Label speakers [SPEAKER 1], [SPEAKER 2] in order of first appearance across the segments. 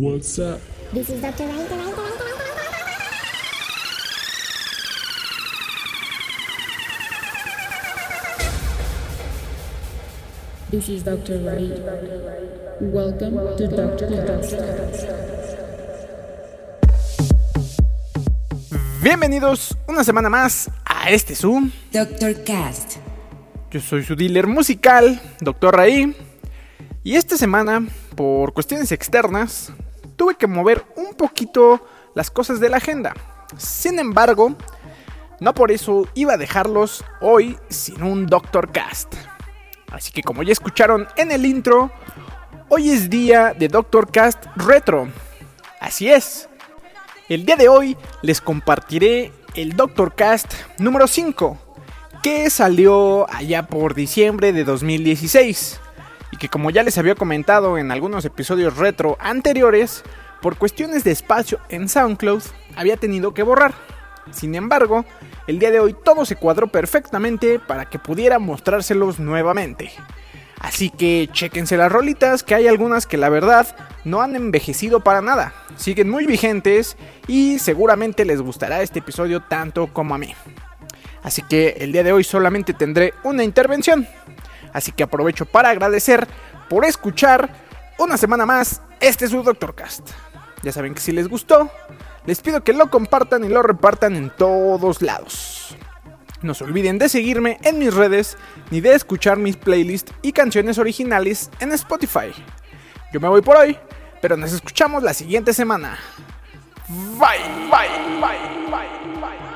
[SPEAKER 1] What's up?
[SPEAKER 2] This is Dr. Right, right, right,
[SPEAKER 1] This is Dr. Right. Welcome to Dr. Cast.
[SPEAKER 3] Bienvenidos una semana más a este Zoom.
[SPEAKER 4] Doctor Cast.
[SPEAKER 3] Yo soy su dealer musical, Dr. Raí. Y esta semana, por cuestiones externas, tuve que mover un poquito las cosas de la agenda. Sin embargo, no por eso iba a dejarlos hoy sin un Doctor Cast. Así que como ya escucharon en el intro, hoy es día de Doctor Cast Retro. Así es. El día de hoy les compartiré el Doctor Cast número 5, que salió allá por diciembre de 2016 y que como ya les había comentado en algunos episodios retro anteriores, por cuestiones de espacio en SoundCloud había tenido que borrar. Sin embargo, el día de hoy todo se cuadró perfectamente para que pudiera mostrárselos nuevamente. Así que chequense las rolitas, que hay algunas que la verdad no han envejecido para nada, siguen muy vigentes y seguramente les gustará este episodio tanto como a mí. Así que el día de hoy solamente tendré una intervención, Así que aprovecho para agradecer por escuchar una semana más este es su Doctor Cast. Ya saben que si les gustó, les pido que lo compartan y lo repartan en todos lados. No se olviden de seguirme en mis redes ni de escuchar mis playlists y canciones originales en Spotify. Yo me voy por hoy, pero nos escuchamos la siguiente semana. Bye, bye, bye, bye, bye.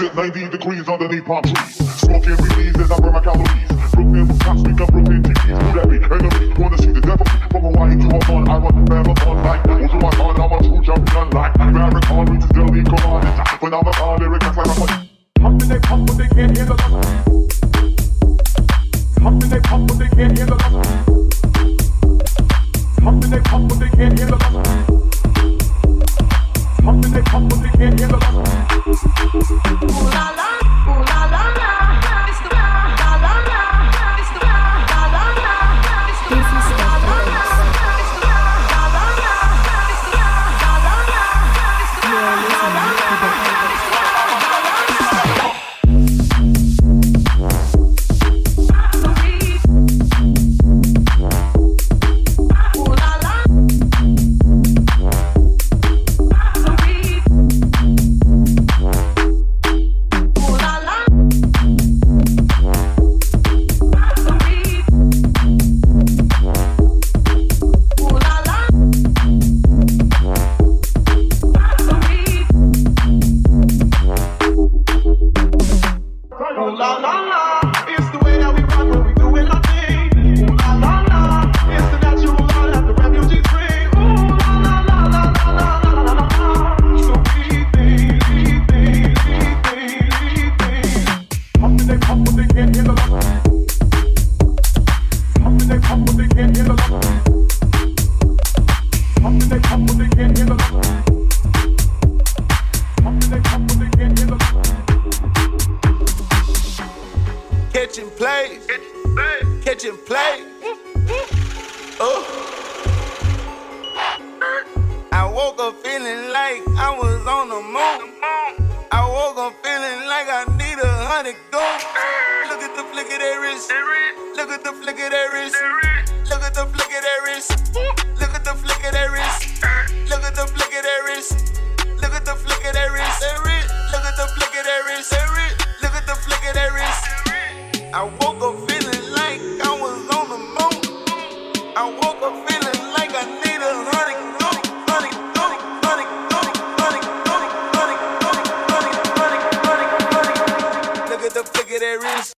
[SPEAKER 5] Sit 90 degrees underneath palm trees. I
[SPEAKER 6] woke up feeling like I was on the moon. I woke up feeling like I need a hundred. Look at the flick of.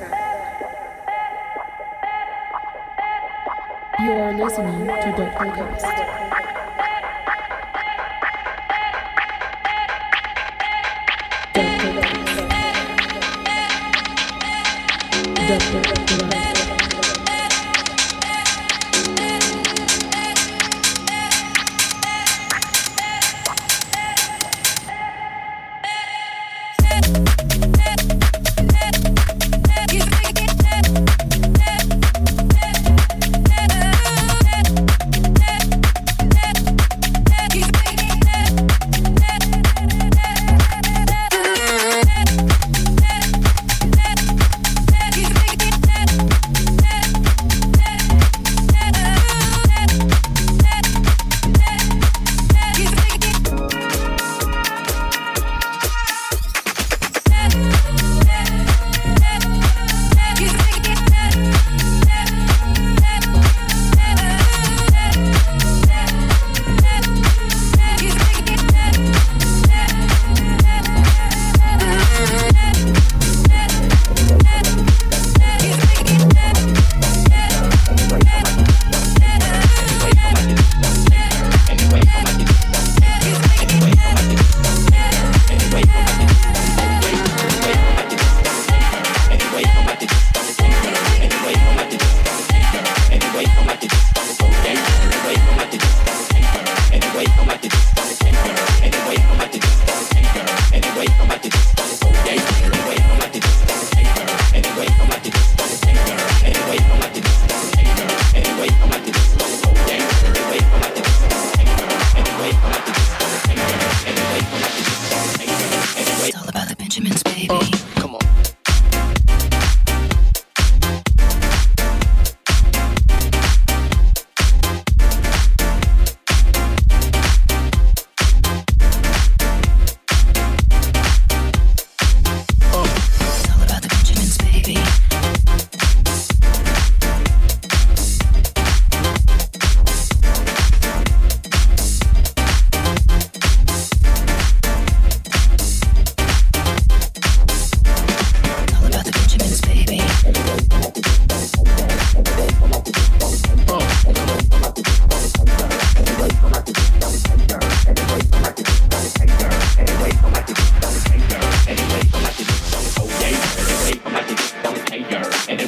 [SPEAKER 6] Mistake.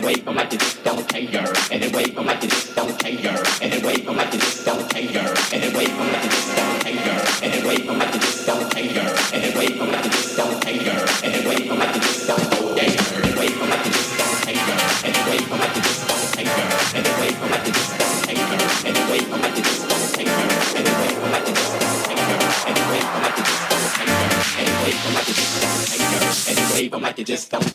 [SPEAKER 6] then wave them like you just don't care. And then wave like you just don't care. And then wave like
[SPEAKER 1] you just
[SPEAKER 6] don't care. And
[SPEAKER 1] then
[SPEAKER 6] wave like you just don't care. And then wave like
[SPEAKER 1] you
[SPEAKER 6] just
[SPEAKER 1] don't
[SPEAKER 6] care. And
[SPEAKER 1] then
[SPEAKER 6] wave like
[SPEAKER 1] you
[SPEAKER 4] just don't care. And then wave like you just don't care. And then wave like you just don't care. And then wave like you just don't
[SPEAKER 7] care. And then wave like you
[SPEAKER 8] just don't care. And then wave like you
[SPEAKER 9] just don't care.
[SPEAKER 1] And then wave like you
[SPEAKER 10] just don't care. And then wave like you just don't care. And then wave like
[SPEAKER 11] you just don't care.
[SPEAKER 12] Just don't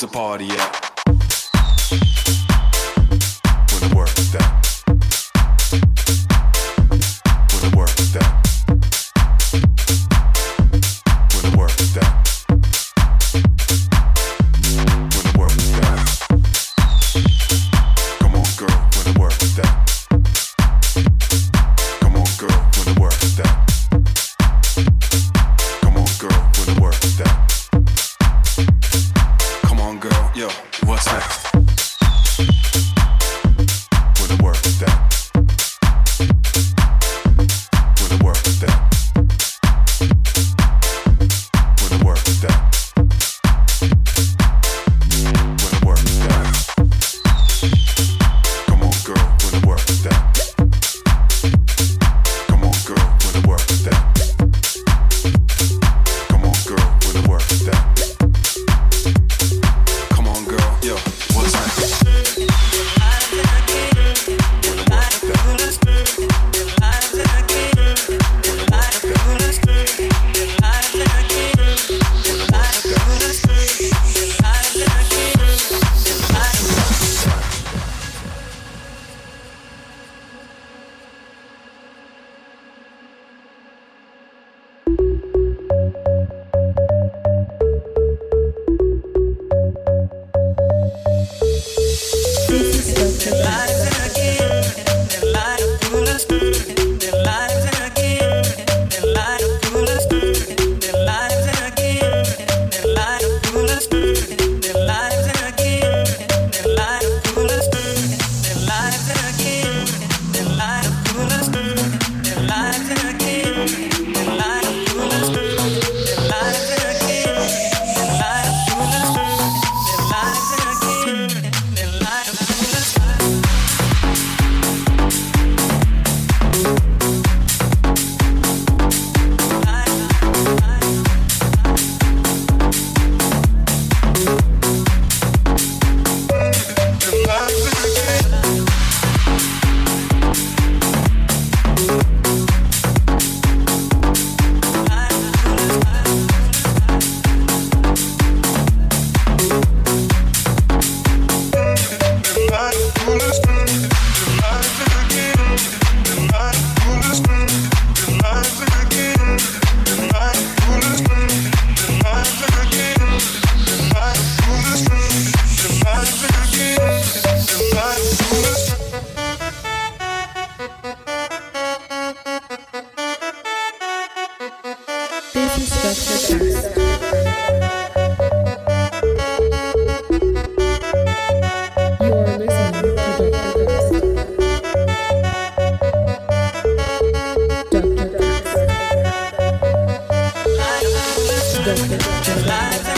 [SPEAKER 12] The party at?
[SPEAKER 11] Life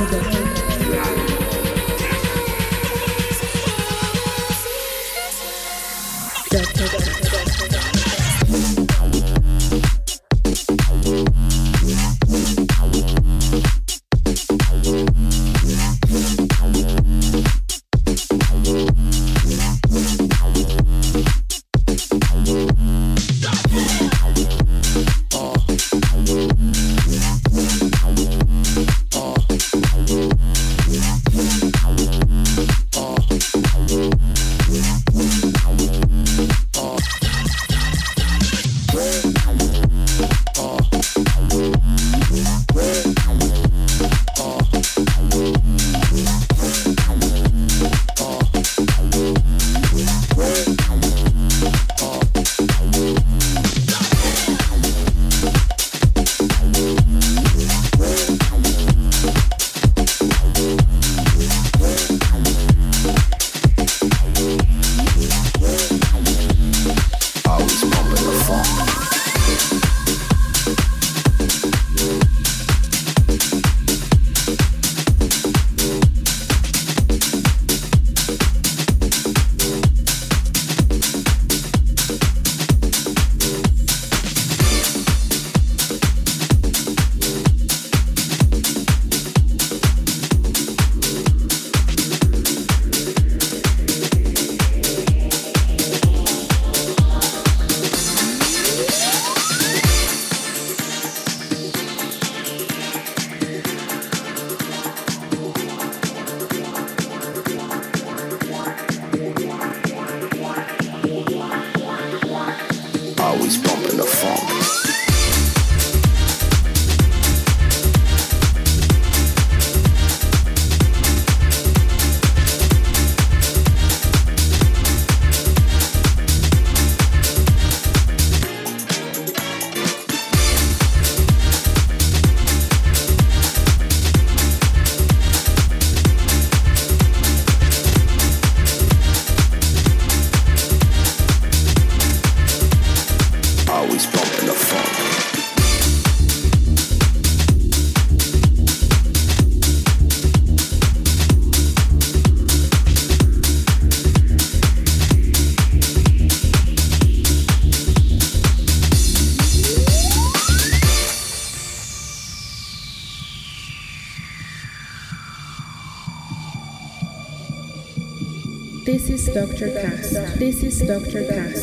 [SPEAKER 11] Africa. Dr. Cass. This is Dr. Cass.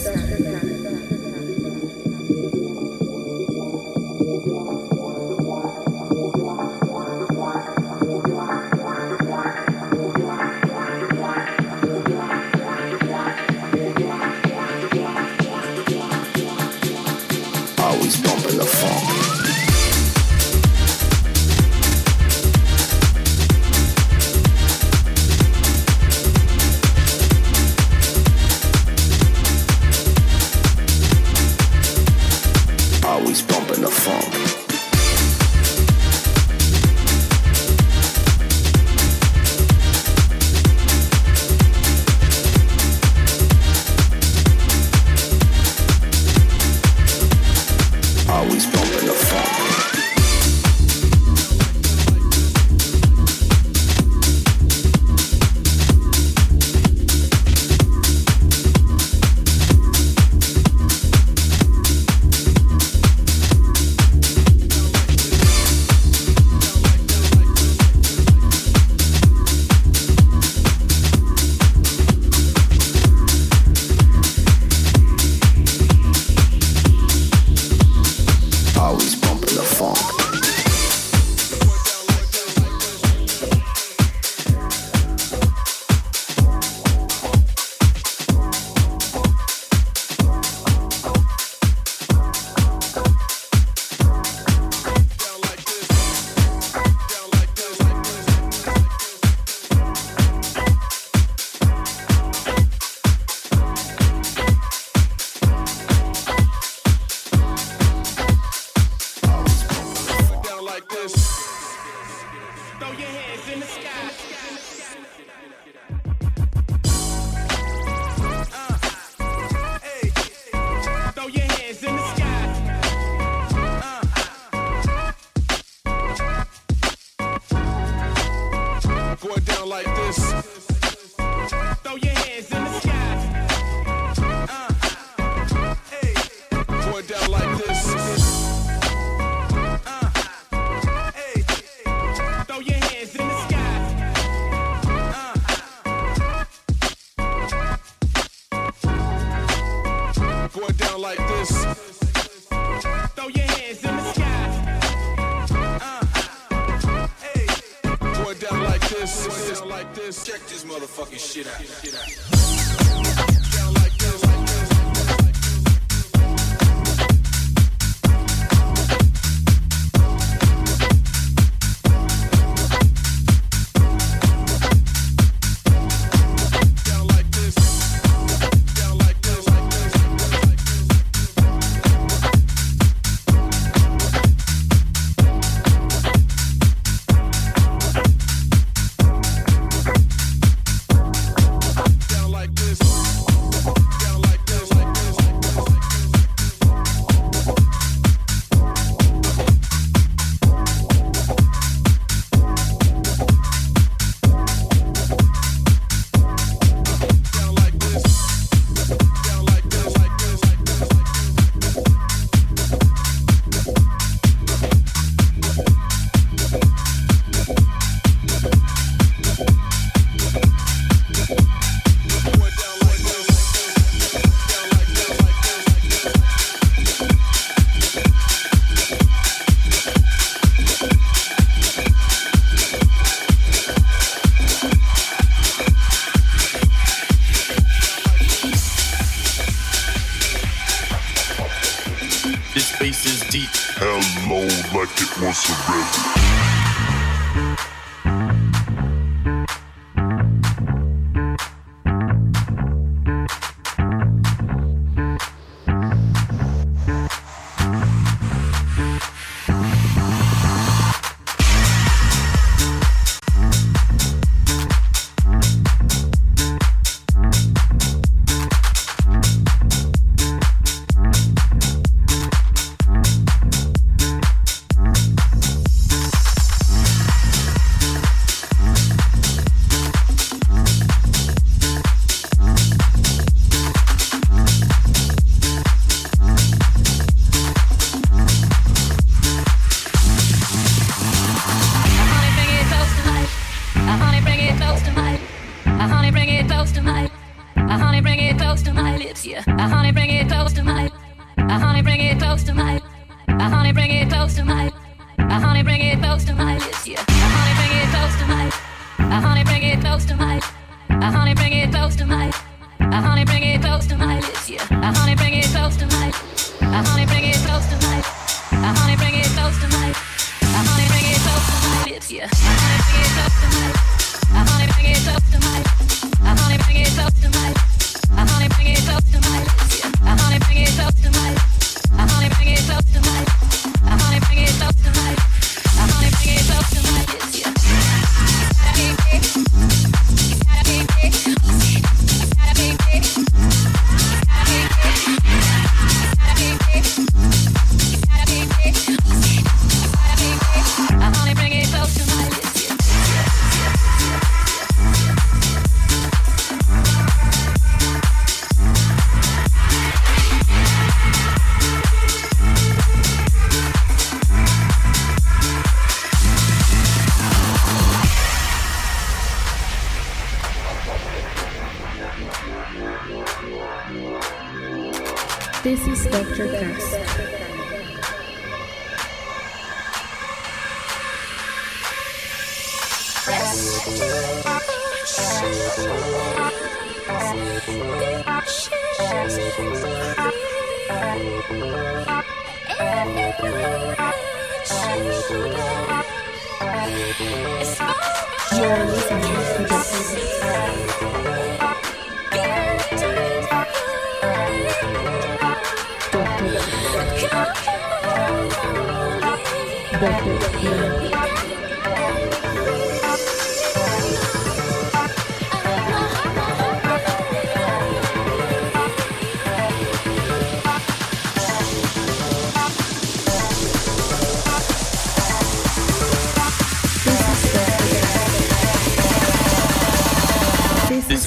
[SPEAKER 13] this.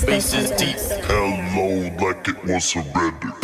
[SPEAKER 13] Bass is deep.
[SPEAKER 5] Hello, like it was already.